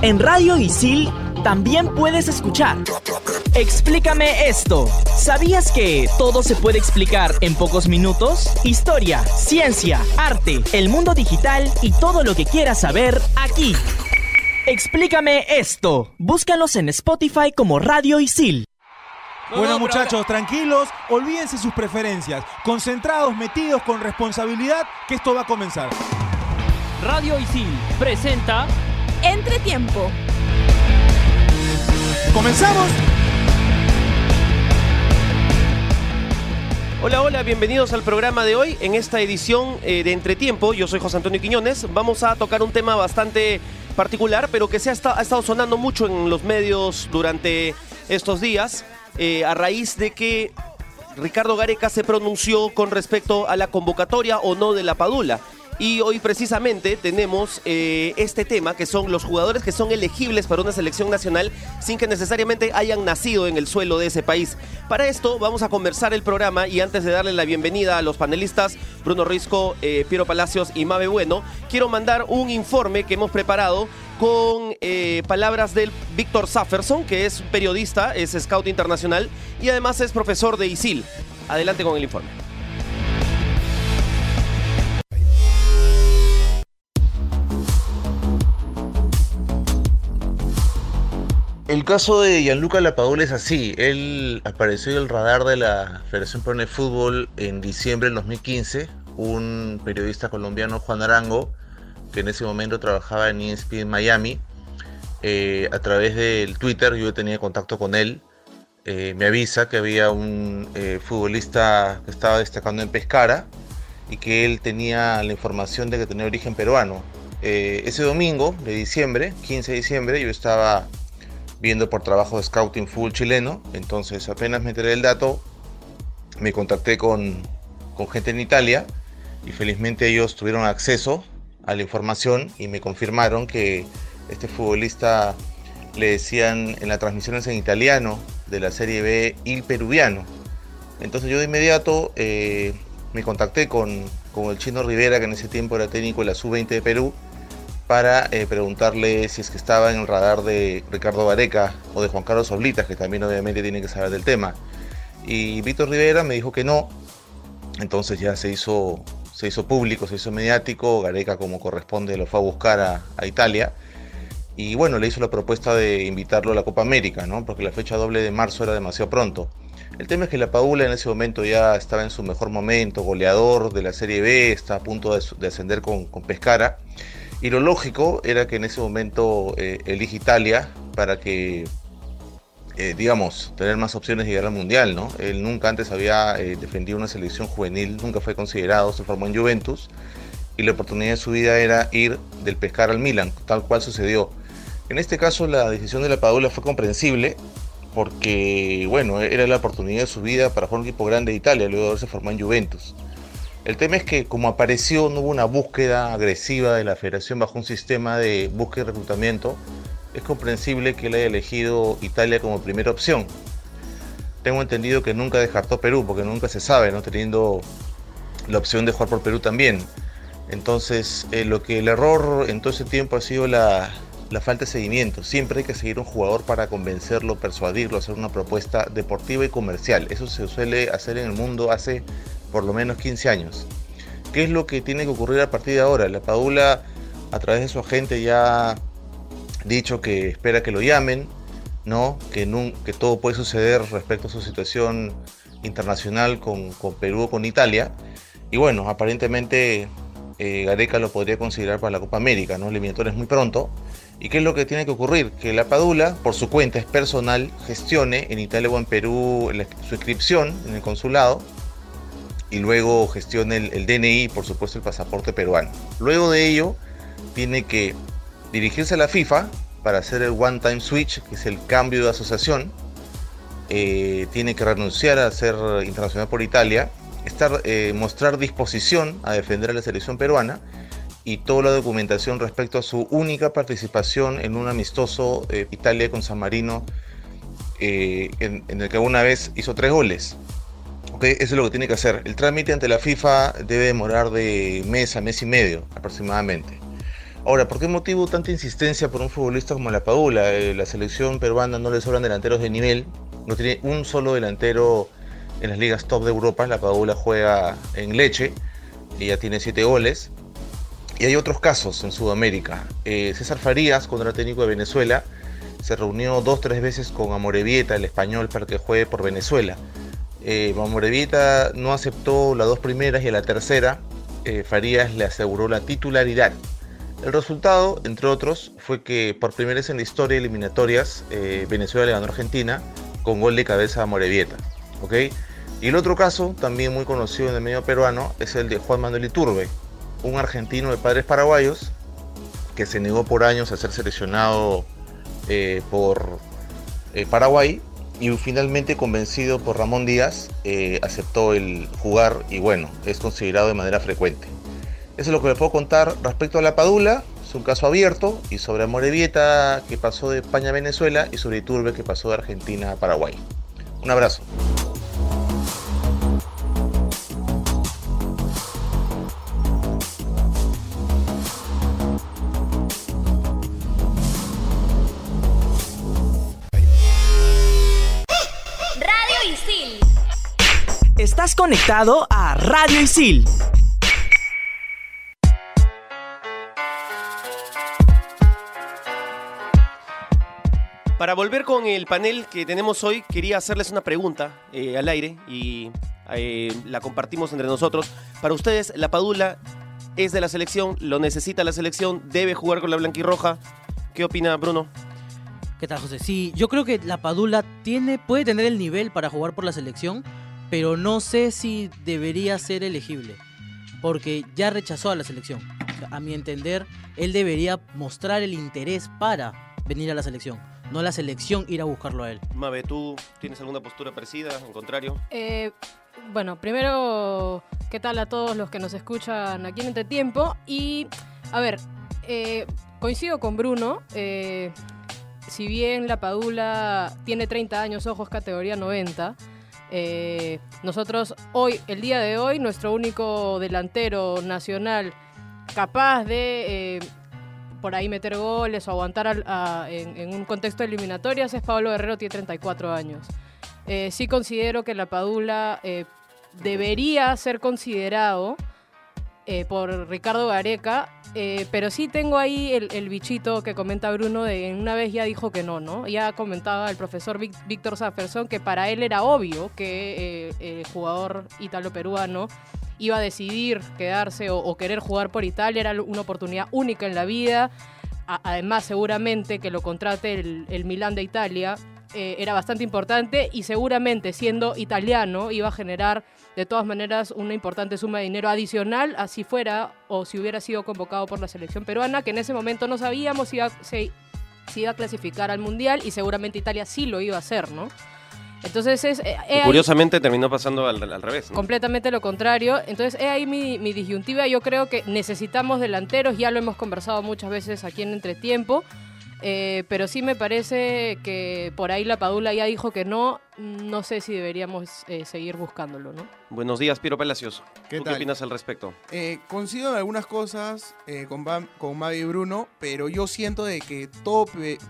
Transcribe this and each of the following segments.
En Radio Isil también puedes escuchar. Explícame esto. ¿Sabías que todo se puede explicar en pocos minutos? Historia, ciencia, arte, el mundo digital y todo lo que quieras saber aquí. Explícame esto. Búscanos en Spotify como Radio Isil. Bueno muchachos, tranquilos, olvídense sus preferencias, concentrados, metidos con responsabilidad, que esto va a comenzar. Radio Isil presenta Entretiempo. ¿Comenzamos? Hola, hola, bienvenidos al programa de hoy. En esta edición eh, de Entretiempo, yo soy José Antonio Quiñones. Vamos a tocar un tema bastante particular, pero que se ha, esta- ha estado sonando mucho en los medios durante estos días, eh, a raíz de que Ricardo Gareca se pronunció con respecto a la convocatoria o no de la Padula. Y hoy precisamente tenemos eh, este tema, que son los jugadores que son elegibles para una selección nacional sin que necesariamente hayan nacido en el suelo de ese país. Para esto vamos a conversar el programa y antes de darle la bienvenida a los panelistas, Bruno Risco, eh, Piero Palacios y Mabe Bueno, quiero mandar un informe que hemos preparado con eh, palabras del Víctor Safferson, que es periodista, es scout internacional y además es profesor de ISIL. Adelante con el informe. El caso de Gianluca Lapadula es así. Él apareció en el radar de la Federación Peruana de Fútbol en diciembre del 2015. Un periodista colombiano, Juan Arango, que en ese momento trabajaba en ESPN Miami, eh, a través del Twitter, yo tenía contacto con él. eh, me avisa que había un eh, futbolista que estaba destacando en Pescara y que él tenía la información de que tenía origen peruano. Ese domingo de diciembre, 15 de diciembre, yo estaba viendo por trabajo de scouting full chileno. Entonces apenas me enteré del dato, me contacté con, con gente en Italia y felizmente ellos tuvieron acceso a la información y me confirmaron que este futbolista le decían en las transmisiones en italiano de la Serie B Il Peruviano. Entonces yo de inmediato eh, me contacté con, con el chino Rivera, que en ese tiempo era técnico de la Sub-20 de Perú, para eh, preguntarle si es que estaba en el radar de Ricardo Vareca o de Juan Carlos Oblitas, que también obviamente tiene que saber del tema. Y Víctor Rivera me dijo que no, entonces ya se hizo, se hizo público, se hizo mediático, Gareca como corresponde lo fue a buscar a, a Italia. Y bueno, le hizo la propuesta de invitarlo a la Copa América, ¿no? porque la fecha doble de marzo era demasiado pronto. El tema es que la Paula en ese momento ya estaba en su mejor momento, goleador de la Serie B, está a punto de, de ascender con, con Pescara. Y lo lógico era que en ese momento eh, elige Italia para que, eh, digamos, tener más opciones de llegar al Mundial, ¿no? Él nunca antes había eh, defendido una selección juvenil, nunca fue considerado, se formó en Juventus y la oportunidad de su vida era ir del Pescara al Milan, tal cual sucedió. En este caso la decisión de la Padula fue comprensible porque, bueno, era la oportunidad de su vida para jugar un equipo grande de Italia, luego de haberse en Juventus. El tema es que como apareció, no hubo una búsqueda agresiva de la federación bajo un sistema de búsqueda y reclutamiento, es comprensible que él haya elegido Italia como primera opción. Tengo entendido que nunca descartó Perú, porque nunca se sabe, ¿no? Teniendo la opción de jugar por Perú también. Entonces, eh, lo que el error en todo ese tiempo ha sido la, la falta de seguimiento. Siempre hay que seguir un jugador para convencerlo, persuadirlo, hacer una propuesta deportiva y comercial. Eso se suele hacer en el mundo hace por lo menos 15 años. ¿Qué es lo que tiene que ocurrir a partir de ahora? La Padula, a través de su agente, ya ha dicho que espera que lo llamen, ¿no? que, que todo puede suceder respecto a su situación internacional con, con Perú o con Italia. Y bueno, aparentemente eh, Gareca lo podría considerar para la Copa América, ¿no? Eliminatorias muy pronto. ¿Y qué es lo que tiene que ocurrir? Que la Padula, por su cuenta, es personal, gestione en Italia o en Perú su inscripción en el consulado y luego gestione el, DNI, por supuesto el pasaporte peruano. Luego de ello, tiene que dirigirse a la FIFA para hacer el One Time Switch, que es el cambio de asociación. Eh, tiene que renunciar a ser internacional por Italia, estar, eh, mostrar disposición a defender a la selección peruana y toda la documentación respecto a su única participación en un amistoso eh, Italia con San Marino, en, en el que una vez hizo tres goles. Eso es lo que tiene que hacer. El trámite ante la FIFA debe demorar de mes a mes y medio aproximadamente. Ahora, ¿por qué motivo tanta insistencia por un futbolista como la Padula? Eh, la selección peruana no le sobran delanteros de nivel, no tiene un solo delantero en las ligas top de Europa. La Padula juega en Leche y ya tiene siete goles. Y hay otros casos en Sudamérica. Eh, César Farías, cuando era técnico de Venezuela, se reunió dos tres veces con Amorevieta, el español, para que juegue por Venezuela. Eh, no aceptó las dos primeras y a la tercera eh, Farías le aseguró la titularidad. El resultado, entre otros, fue que por primera vez en la historia de eliminatorias, eh, Venezuela le ganó a Argentina con gol de cabeza a Morevieta. ¿ok? Y el otro caso, también muy conocido en el medio peruano, es el de Juan Manuel Iturbe, un argentino de padres paraguayos que se negó por años a ser seleccionado eh, por Paraguay y finalmente convencido por Ramón Díaz eh, aceptó el jugar y bueno, es considerado de manera frecuente. Eso es lo que le puedo contar respecto a la Padula, es un caso abierto, y sobre Amorevieta que pasó de España a Venezuela y sobre Iturbe que pasó de Argentina a Paraguay. Un abrazo. Conectado a Radio Isil. Para volver con el panel que tenemos hoy, quería hacerles una pregunta eh, al aire y eh, la compartimos entre nosotros. Para ustedes, la Padula es de la selección, lo necesita la selección, debe jugar con la blanquirroja. ¿Qué opina Bruno? ¿Qué tal, José? Sí, yo creo que la Padula tiene, puede tener el nivel para jugar por la selección, pero no sé si debería ser elegible, porque ya rechazó a la selección. O sea, a mi entender, él debería mostrar el interés para venir a la selección, no la selección ir a buscarlo a él. Mabe, ¿tú tienes alguna postura parecida, en contrario? Eh, bueno, primero, ¿qué tal a todos los que nos escuchan aquí en Entretiempo? Y, a ver, eh, coincido con Bruno. eh, si bien la Padula tiene 30 años, ojos categoría 90, eh, nosotros hoy, el día de hoy, nuestro único delantero nacional capaz de eh, por ahí meter goles o aguantar a- en, en un contexto de eliminatorias es Pablo Guerrero, tiene 34 años. Eh, sí considero que la Padula eh, debería ser considerado eh, por Ricardo Gareca, eh, pero sí tengo ahí el, bichito que comenta Bruno de una vez ya dijo que no, ¿no? Ya comentaba el profesor Víctor Safferson que para él era obvio que eh, el jugador ítalo-peruano iba a decidir quedarse o, querer jugar por Italia, era una oportunidad única en la vida. Además, seguramente que lo contrate el, el Milán de Italia eh, era bastante importante y seguramente siendo italiano iba a generar de todas maneras una importante suma de dinero adicional, así fuera o si hubiera sido convocado por la selección peruana, que en ese momento no sabíamos si iba, se- si iba a clasificar al Mundial y seguramente Italia sí lo iba a hacer, ¿no? Entonces es... eh, Y he ahí- curiosamente terminó pasando al, al revés. ¿no? Completamente lo contrario. Entonces, he ahí mi, mi disyuntiva. Yo creo que necesitamos delanteros, ya lo hemos conversado muchas veces aquí en Entretiempo. Eh, pero sí me parece que por ahí la Padula ya dijo que no. No sé si deberíamos eh, seguir buscándolo, ¿no? Buenos días, Piero Palacios. ¿Qué ¿Tú tal? qué opinas al respecto? Eh, coincido en algunas cosas eh, con, Bam- con Mavi y Bruno, pero yo siento de que todo,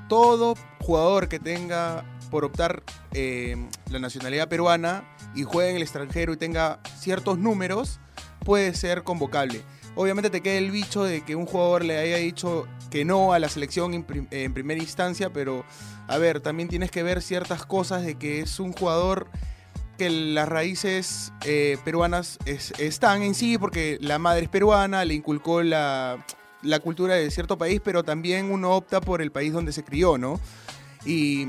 todo jugador que tenga por optar eh, la nacionalidad peruana y juegue en el extranjero y tenga ciertos números, puede ser convocable. Obviamente te queda el bicho de que un jugador le haya dicho que no a la selección en, prim- en primera instancia, pero a ver, también tienes que ver ciertas cosas de que es un jugador que las raíces eh, peruanas es- están en sí, porque la madre es peruana, le inculcó la, la cultura de cierto país, pero también uno opta por el país donde se crió, ¿no? Y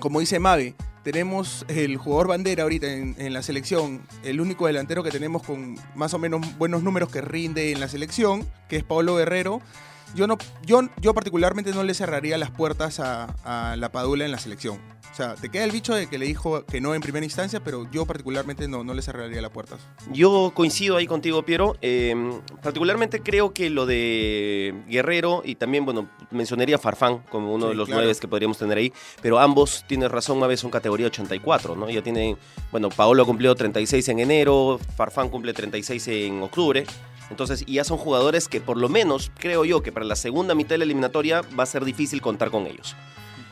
como dice Mavi, tenemos el jugador bandera ahorita en, la selección, el único delantero que tenemos con más o menos buenos números que rinde en la selección, que es Pablo Guerrero. Yo, no, yo, yo particularmente no le cerraría las puertas a, a la Padula en la selección. O sea, te queda el bicho de que le dijo que no en primera instancia, pero yo particularmente no, no le cerraría las puertas. Yo coincido ahí contigo, Piero. Eh, particularmente creo que lo de Guerrero y también, bueno, mencionaría Farfán como uno Sí, de los claro. nueve que podríamos tener ahí, pero ambos, tienes razón, una vez son categoría 84, ¿no? Ya tienen, bueno, Paolo cumplió 36 en enero, Farfán cumple 36 en octubre. Entonces, y ya son jugadores que por lo menos, creo yo, que para la segunda mitad de la eliminatoria va a ser difícil contar con ellos.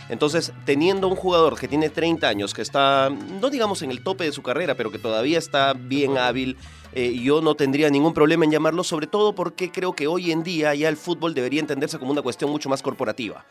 Entonces, teniendo un jugador que tiene 30 años, que está, no digamos en el tope de su carrera, pero que todavía está bien hábil, eh, yo no tendría ningún problema en llamarlo, sobre todo porque creo que hoy en día ya el fútbol debería entenderse como una cuestión mucho más corporativa.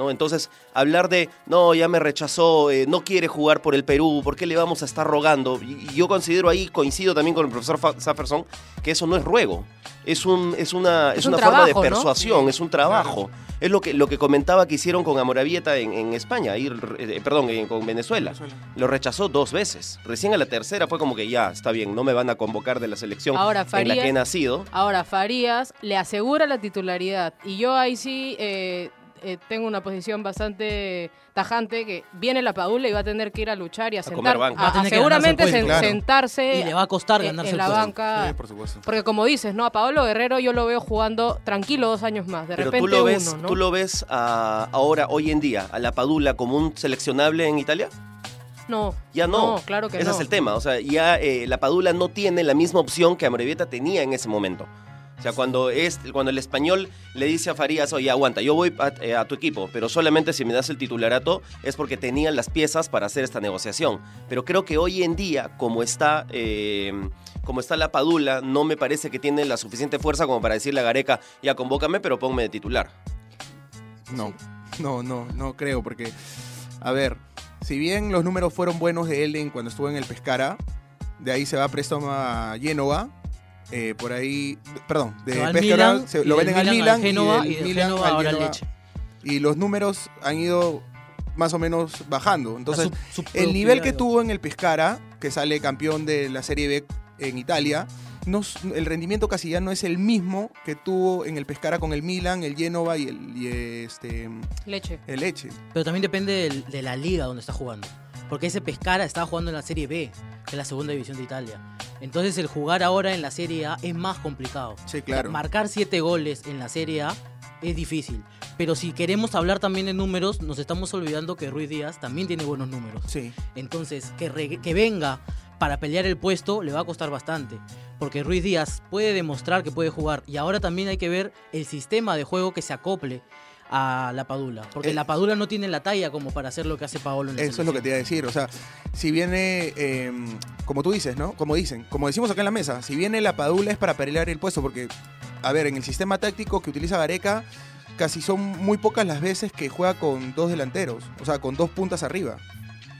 ¿No? Entonces, hablar de, no, ya me rechazó, eh, no quiere jugar por el Perú, ¿por qué le vamos a estar rogando? Y, y yo considero ahí, coincido también con el profesor Safferson, que eso no es ruego, es, un, es una, es un una forma de persuasión, es un trabajo. Es lo que, lo que comentaba que hicieron con Amoravieta en, en España, ahí, eh, perdón, en- con Venezuela. Lo rechazó dos veces. Recién a la tercera fue como que ya, está bien, no me van a convocar de la selección Ahora, en la que he nacido. Ahora, Farías le asegura la titularidad. Y yo ahí sí eh, eh, tengo una posición bastante tajante que viene la Padula y va a tener que ir a luchar y a, A sentar. comer banca. a- Va a a tener que seguramente sen-. Claro. sentarse Y le va a costar en- ganarse en el la puesto. banca. Sí, por supuesto. Porque como dices, ¿no? A Pablo Guerrero yo lo veo jugando tranquilo dos años más. De Pero repente tú lo ves, uno, ¿no? tú lo ves a- ahora, hoy en día, a la Padula como un seleccionable en Italia. No. Ya no. claro que Ese no. es el tema. O sea, ya eh, la Padula no tiene la misma opción que Amorebieta tenía en ese momento. O sea, cuando, es, cuando el español le dice a Farías, oye, aguanta, yo voy a, eh, a tu equipo, pero solamente si me das el titularato es porque tenían las piezas para hacer esta negociación. Pero creo que hoy en día, como está, eh, como está la Padula, no me parece que tiene la suficiente fuerza como para decirle a Gareca, ya convócame, pero ponme de titular. No, no, no, no creo, porque, a ver, si bien los números fueron buenos de él en cuando estuvo en el Pescara, de ahí se va a préstamo a Génova, eh, por ahí, perdón, de Pescara Milan, se- lo venden al Milan al Milan Génova, y y del del Milan Génova al ahora al Génova. Lecce. Y los números han ido más o menos bajando. Entonces, el nivel que tuvo en el Pescara, que sale campeón de la Serie B en Italia, no, el rendimiento casi ya no es el mismo que tuvo en el Pescara con el Milan, el Génova y el, y este, Leche. el Leche. Pero también depende del- de la liga donde está jugando. Porque ese Pescara estaba jugando en la Serie B, que es la segunda división de Italia. Entonces el jugar ahora en la Serie A es más complicado. Sí, claro. Marcar siete goles en la Serie A es difícil. Pero si queremos hablar también de números, nos estamos olvidando que Ruiz Díaz también tiene buenos números. Sí. Entonces, que, que venga para pelear el puesto le va a costar bastante. Porque Ruiz Díaz puede demostrar que puede jugar. Y ahora también hay que ver el sistema de juego que se acople a la Padula. Porque Eh, la Padula no tiene la talla como para hacer lo que hace Paolo en la Eso es lo que te iba a decir. O sea, si viene, eh, como tú dices, ¿no? Como dicen, como decimos acá en la mesa, si viene la Padula es para pelear el puesto, porque, a ver, en el sistema táctico que utiliza Gareca, casi son muy pocas las veces que juega con dos delanteros, o sea, con dos puntas arriba.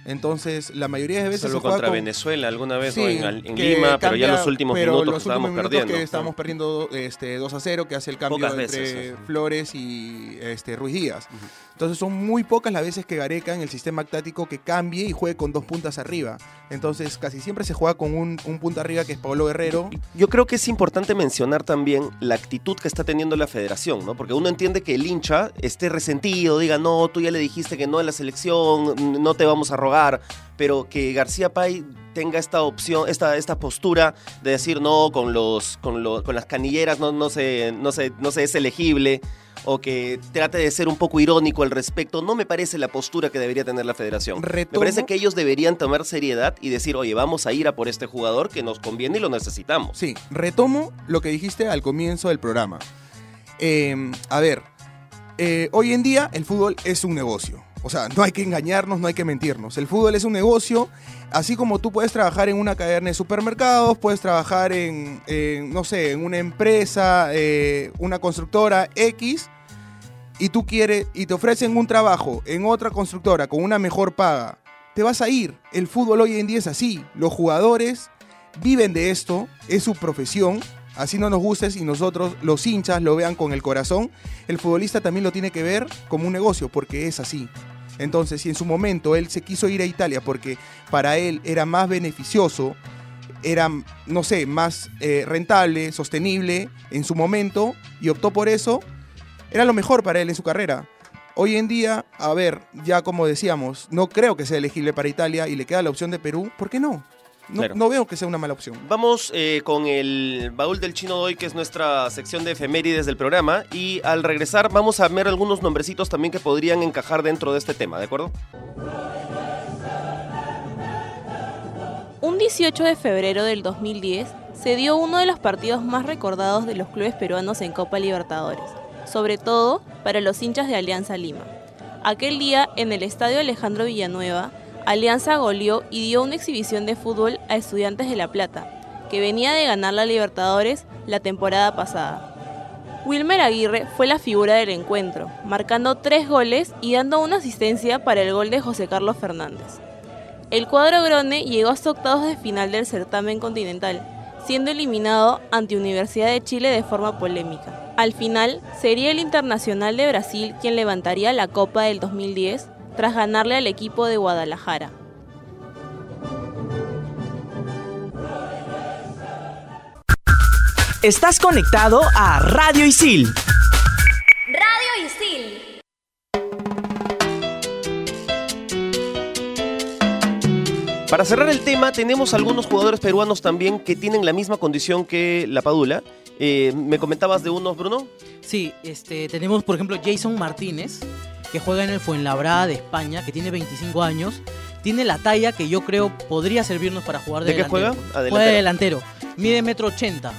Entonces, la mayoría de veces Solo se contra con... Venezuela alguna vez Sí, o en, Lima, pero ya los últimos pero minutos los que estábamos últimos minutos perdiendo. que estábamos perdiendo este, 2 a 0, que hace el cambio Pocas entre veces. Flores y este, Ruiz Díaz. Entonces son muy pocas las veces que Gareca en el sistema táctico que cambie y juegue con dos puntas arriba. Entonces casi siempre se juega con un, un punta arriba que es Pablo Guerrero. Yo creo que es importante mencionar también la actitud que está teniendo la federación, ¿no? Porque uno entiende que el hincha esté resentido, diga, no, tú ya le dijiste que no a la selección, no te vamos a rogar, pero que García Pay tenga esta opción, esta, esta postura de decir no, con los, con los, con las canilleras no, no se, no se, no se es elegible, o que trate de ser un poco irónico al respecto, no me parece la postura que debería tener la federación. Me parece que ellos deberían tomar seriedad y decir, oye, vamos a ir a por este jugador que nos conviene y lo necesitamos. Sí, retomo lo que dijiste al comienzo del programa. Eh, a ver, eh, hoy en día el fútbol es un negocio. O sea, no hay que engañarnos, no hay que mentirnos. El fútbol es un negocio, así como tú puedes trabajar en una cadena de supermercados, puedes trabajar en, no sé, en una empresa, eh, una constructora X, y tú quieres, y te ofrecen un trabajo en otra constructora con una mejor paga, te vas a ir. El fútbol hoy en día es así. Los jugadores viven de esto, es su profesión. Así no nos guste y nosotros, los hinchas, lo vean con el corazón. El futbolista también lo tiene que ver como un negocio, porque es así. Entonces, si en su momento él se quiso ir a Italia porque para él era más beneficioso, era, no sé, más eh, rentable, sostenible en su momento, y optó por eso, era lo mejor para él en su carrera. Hoy en día, a ver, ya como decíamos, no creo que sea elegible para Italia y le queda la opción de Perú, ¿por qué no? No, Claro. no veo que sea una mala opción. Vamos eh, con el baúl del chino de hoy, que es nuestra sección de efemérides del programa. Y al regresar vamos a ver algunos nombrecitos también que podrían encajar dentro de este tema, ¿de acuerdo? Un 18 de febrero del 2010 se dio uno de los partidos más recordados de los clubes peruanos en Copa Libertadores, sobre todo para los hinchas de Alianza Lima. Aquel día, en el estadio Alejandro Villanueva, Alianza goleó y dio una exhibición de fútbol a Estudiantes de La Plata, que venía de ganar la Libertadores la temporada pasada. Wilmer Aguirre fue la figura del encuentro, marcando tres goles y dando una asistencia para el gol de José Carlos Fernández. El cuadro Grone llegó hasta octavos de final del certamen continental, siendo eliminado ante Universidad de Chile de forma polémica. Al final, sería el Internacional de Brasil quien levantaría la Copa del 2010 tras ganarle al equipo de Guadalajara. Estás conectado a Radio Isil. Radio Isil. Para cerrar el tema, tenemos algunos jugadores peruanos también que tienen la misma condición que la Padula. Eh, ¿Me comentabas de unos, Bruno? Sí, este, tenemos por ejemplo Jason Martínez, que juega en el Fuenlabrada de España, que tiene 25 años. Tiene la talla que yo creo podría servirnos para jugar de, ¿De qué delantero. juega? Ah, Juega de delantero. delantero. Mide metro ochenta.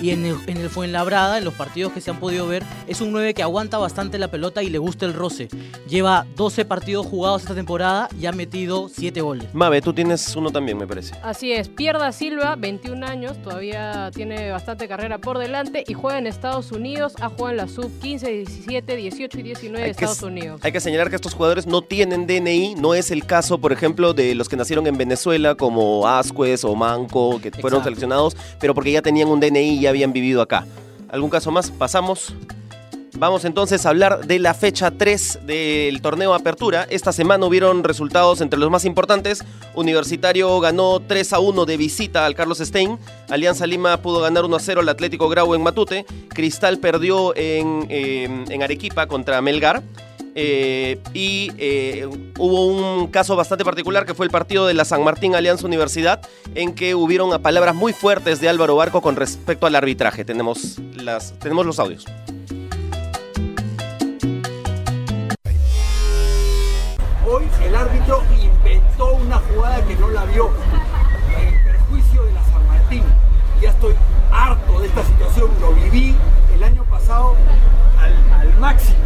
Y en el, en el Fuenlabrada, en los partidos que se han podido ver, es un 9 que aguanta bastante la pelota y le gusta el roce. Lleva 12 partidos jugados esta temporada y ha metido 7 goles. Mabe, tú tienes uno también, me parece. Así es, Pierda Silva, 21 años, todavía tiene bastante carrera por delante y juega en Estados Unidos, ha jugado en la sub 15, 17, 18 y 19 de Hay Estados Unidos. Hay que señalar que estos jugadores no tienen DNI, no es el caso, por ejemplo, de los que nacieron en Venezuela, como Ascuez o Manco, que fueron Exacto. seleccionados, pero porque ya tenían un DNI y habían vivido acá. ¿Algún caso más? Pasamos. Vamos entonces a hablar de la fecha 3 del torneo Apertura. Esta semana hubieron resultados entre los más importantes. Universitario ganó 3 a 1 de visita al Carlos Stein. Alianza Lima pudo ganar 1 a 0 al Atlético Grau en Matute. Cristal perdió en, eh, en Arequipa contra Melgar. Eh, y eh, hubo un caso bastante particular que fue el partido de la San Martín Alianza Universidad, en que hubieron palabras muy fuertes de Álvaro Barco con respecto al arbitraje. Tenemos, las, tenemos los audios. Hoy el árbitro inventó una jugada que no la vio Ya estoy harto de esta situación, lo viví el año pasado al, máximo.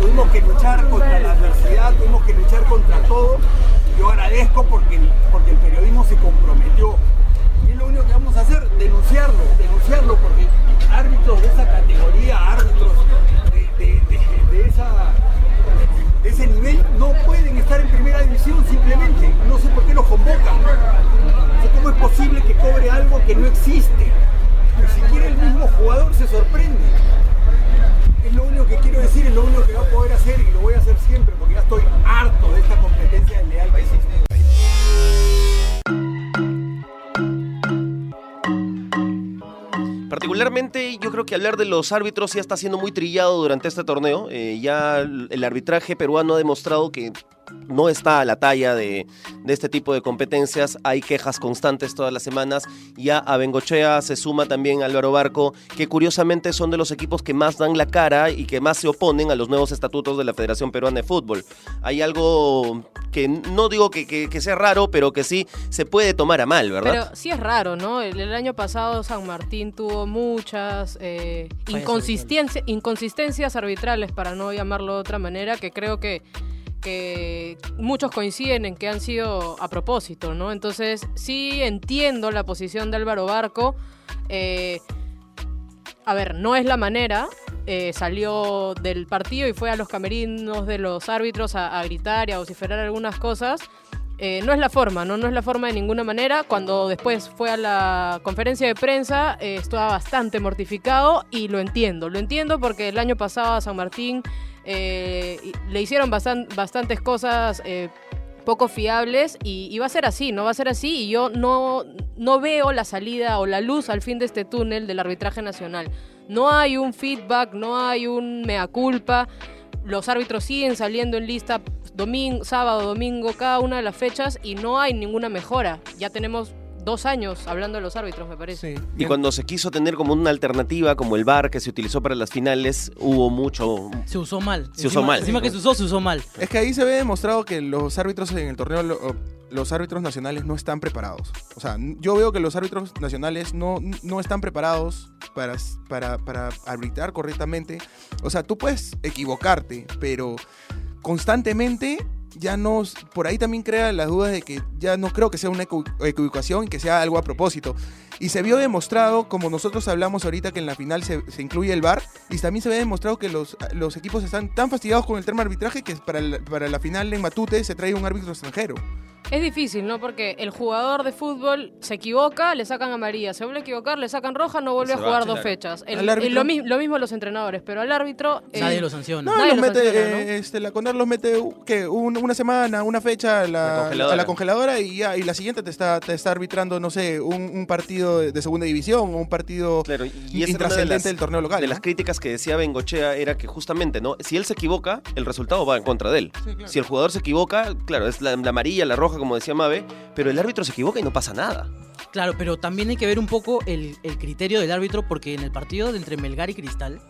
Tuvimos que luchar contra la adversidad, tuvimos que luchar contra todo. Yo agradezco porque, porque el periodismo se comprometió. Y es lo único que vamos a hacer, denunciarlo, denunciarlo, porque árbitros de esa categoría, árbitros de- de esa de ese nivel no pueden estar en primera división simplemente. No sé por qué los convocan. No sé cómo es posible que cobre algo que no existe. Ni siquiera el mismo jugador se sorprende. Es lo único que quiero decir, es lo único que voy a poder hacer y lo voy a hacer siempre porque ya estoy harto de esta competencia desleal que existe. Particularmente yo creo que hablar de los árbitros ya está siendo muy trillado durante este torneo. Eh, ya el arbitraje peruano ha demostrado que no está a la talla de, de este tipo de competencias. Hay quejas constantes todas las semanas. Ya a Bengochea se suma también Álvaro Barco, que curiosamente son de los equipos que más dan la cara y que más se oponen a los nuevos estatutos de la Federación Peruana de Fútbol. Hay algo que no digo que, que- que sea raro, pero que sí se puede tomar a mal, ¿verdad? Pero sí es raro, ¿no? El, el año pasado San Martín tuvo muchas eh, inconsistencias arbitrales, para no llamarlo de otra manera, que creo que, que muchos coinciden en que han sido a propósito, ¿no? Entonces sí entiendo la posición de Álvaro Barco. eh, a ver, no es la manera. eh, salió del partido y fue a los camerinos de los árbitros a, gritar y a vociferar algunas cosas. Eh, no es la forma, ¿no? No es la forma de ninguna manera. Cuando después fue a la conferencia de prensa, eh, estaba bastante mortificado y lo entiendo. Lo entiendo porque el año pasado a San Martín eh, le hicieron bastan- bastantes cosas eh, poco fiables y, y va a ser así, ¿no? Va a ser así y yo no, no veo la salida o la luz al fin de este túnel del arbitraje nacional. No hay un feedback, no hay un mea culpa. Los árbitros siguen saliendo en lista domingo, sábado, domingo, cada una de las fechas y no hay ninguna mejora. Ya tenemos dos años hablando de los árbitros, me parece. Y cuando se quiso tener como una alternativa, como el VAR que se utilizó para las finales, hubo mucho... Se usó mal. Se usó mal. Encima que se usó, se usó mal. Es que ahí se ve demostrado que los árbitros en el torneo, lo- los árbitros nacionales no están preparados. O sea, yo veo que los árbitros nacionales no, no están preparados para, para, para arbitrar correctamente. O sea, tú puedes equivocarte, pero constantemente ya no, por ahí también crea las dudas de que ya no creo que sea una equi- equivocación y que sea algo a propósito. Y se vio demostrado, como nosotros hablamos ahorita, que en la final se, se incluye el VAR, y también se ve demostrado que los, los equipos están tan fastidiados con el tema arbitraje que para la, para la final en Matute se trae un árbitro extranjero. Es difícil, ¿no? Porque el jugador de fútbol se equivoca, le sacan amarilla, se vuelve a equivocar, le sacan roja, no vuelve Se a jugar dos fechas. El- Al árbitro- el- lo, mi- lo mismo los entrenadores, pero al árbitro... eh, Nadie lo sanciona. No, Nadie los lo mete, sanciona, ¿no? eh, este, la CONAR los mete uh, ¿qué? Un- una semana, una fecha a la, congeladora. a la congeladora y ya, y la siguiente te está, te está arbitrando, no sé, un, un partido de, de segunda división o un partido Y una de intrascendente las- del torneo local. De ¿no? las críticas que decía Bengochea era que justamente, ¿no? Si él se equivoca, el resultado va en contra de él. Si el jugador se equivoca, claro, es la, la amarilla, la roja, como decía Mabe, pero el árbitro se equivoca y no pasa nada. Claro, pero también hay que ver un poco el, el criterio del árbitro porque en el partido de entre Melgar y Cristal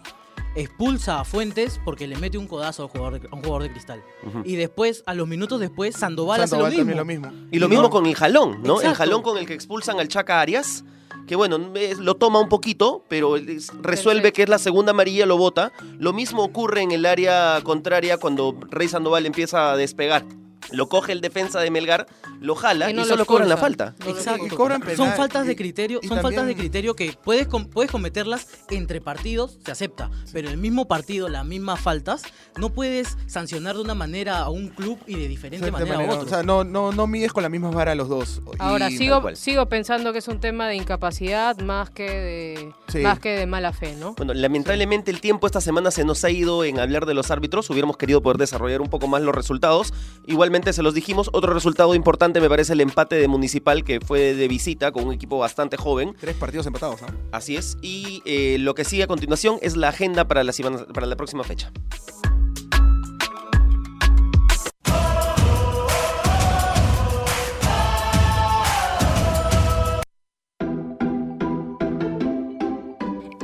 expulsa a Fuentes porque le mete un codazo al jugador de- a un jugador de Cristal. Y después, a los minutos después, Sandoval, Sandoval hace lo mismo. lo mismo. Y lo no- mismo con el jalón, ¿no? El jalón con el que expulsan al Chaca Arias, que bueno, es- lo toma un poquito, pero es- resuelve Perfecto. que es la segunda amarilla, lo bota. Lo mismo ocurre en el área contraria cuando Rey Sandoval empieza a despegar. Lo coge el defensa de Melgar, lo jala Y solo cobran la falta. No Exacto. Y cobran son faltas de criterio, y son faltas de criterio que puedes com- puedes cometerlas entre partidos, se acepta, pero el mismo partido las mismas faltas no puedes sancionar de una manera a un club y de diferente De manera, manera, a otro. O sea, no, no, no mides con la misma vara a los dos. Ahora, Y- sigo, sigo pensando que es un tema de incapacidad más que de, Sí. más que de mala fe, ¿no? Bueno, lamentablemente el tiempo esta semana se nos ha ido en hablar de los árbitros. Hubiéramos querido poder desarrollar un poco más los resultados. Igualmente se los dijimos. Otro resultado importante me parece el empate de Municipal que fue de visita con un equipo bastante joven. Tres partidos empatados, ¿no? Así es. Y eh, lo que sigue a continuación es la agenda para la, semana- para la próxima fecha.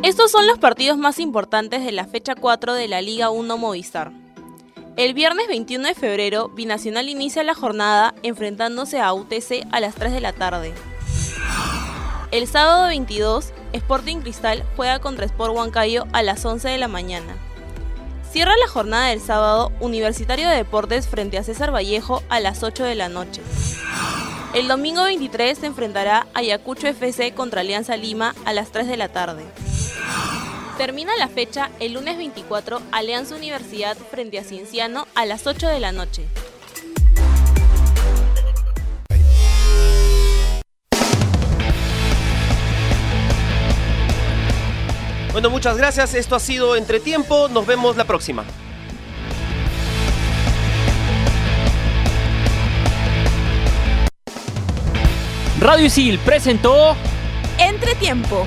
Estos son los partidos más importantes de la fecha 4 de la Liga 1 Movistar. El viernes 21 de febrero, Binacional inicia la jornada enfrentándose a UTC a las 3 de la tarde. El sábado 22, Sporting Cristal juega contra Sport Huancayo a las 11 de la mañana. Cierra la jornada del sábado Universitario de Deportes frente a César Vallejo a las 8 de la noche. El domingo 23 se enfrentará Ayacucho FC contra Alianza Lima a las 3 de la tarde. Termina la fecha el lunes 24 Alianza Universidad frente a Cienciano a las 8 de la noche. Bueno, muchas gracias. Esto ha sido Entretiempo. Nos vemos la próxima. Radio Isil presentó Entretiempo.